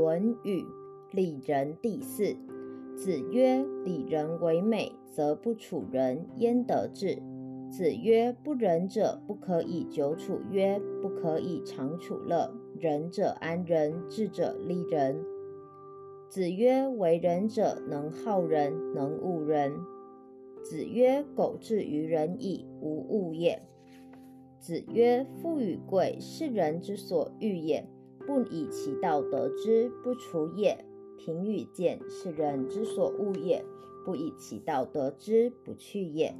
论语》礼仁第四。子曰：“礼仁为美，则不处人焉得志？”子曰：“不仁者，不可以久处。曰：不可以长处乐。仁者安仁，智者利人。”子曰：“为人者，能好人，能恶人。”子曰：“苟志于仁矣，无恶也。”子曰：“富与贵，是人之所欲也。不以其道得之，不处也。”贫与贱，是人之所恶也；不以其道得之，不去也。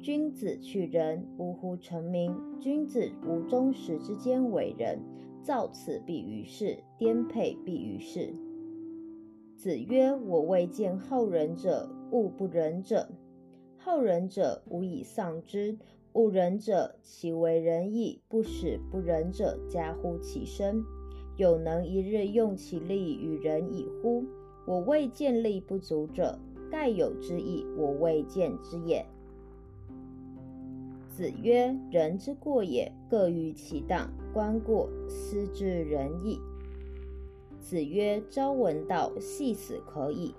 君子去仁，呜呼！成名。君子无忠实之间为仁，造次必于世，颠沛必于世。子曰：“我未见好仁者恶不仁者。好仁者，无以丧之；恶仁者，其为仁矣，不使不仁者加乎其身。”有能一日用其力与人以乎？我未见力不足者，盖有之矣，我未见之也。子曰：“人之过也，各于其当。观过，斯之仁矣。”子曰：“朝闻道，夕死可矣。”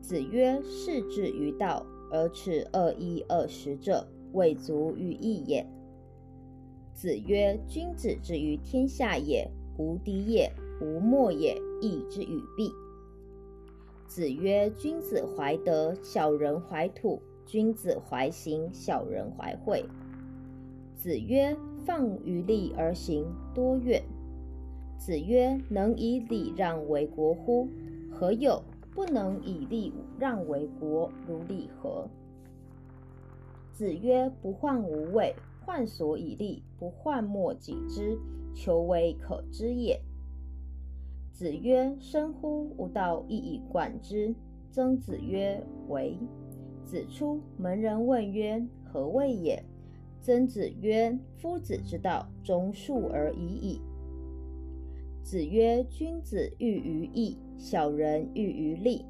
子曰：“士之于道，而耻恶衣恶食者，未足于义也。”子曰：“君子之于天下也，无敌也，无莫也，义之与弊。”子曰：“君子怀德，小人怀土；君子怀行，小人怀惠。”子曰：“放于利而行，多怨。”子曰：“能以礼让为国乎？何有！不能以礼让为国，如礼何？”子曰：“不患无位。”患所以立，不患莫己之，求为可知也。子曰：“生乎吾道，一以贯之。”曾子曰：“为。”子出门，人问曰：“何谓也？”曾子曰：“夫子之道，忠恕而已矣。”子曰：“君子喻于义，小人喻于利。”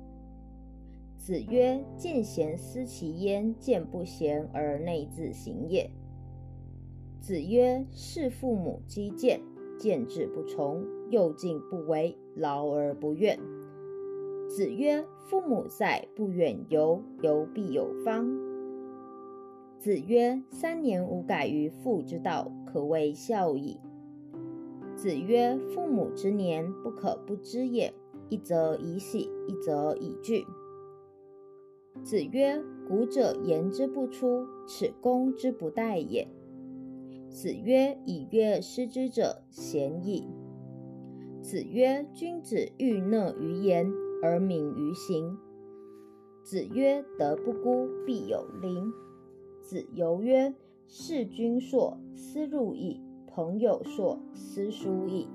子曰：“见贤思齐焉，见不贤而内自省也。”子曰：“事父母积谏，见志不从，又敬不为，劳而不怨。”子曰：“父母在，不远游，游必有方。”子曰：“三年无改于父之道，可谓孝矣。”子曰：“父母之年，不可不知也。一则以喜，一则以惧。”子曰：“古者言之不出，耻攻之不殆也。”子曰：“以曰失之者，贤矣。”子曰：“君子欲讷于言而敏于行。”子曰：“德不孤，必有邻。”子游曰：“事君硕，思入矣；朋友硕，思疏矣。”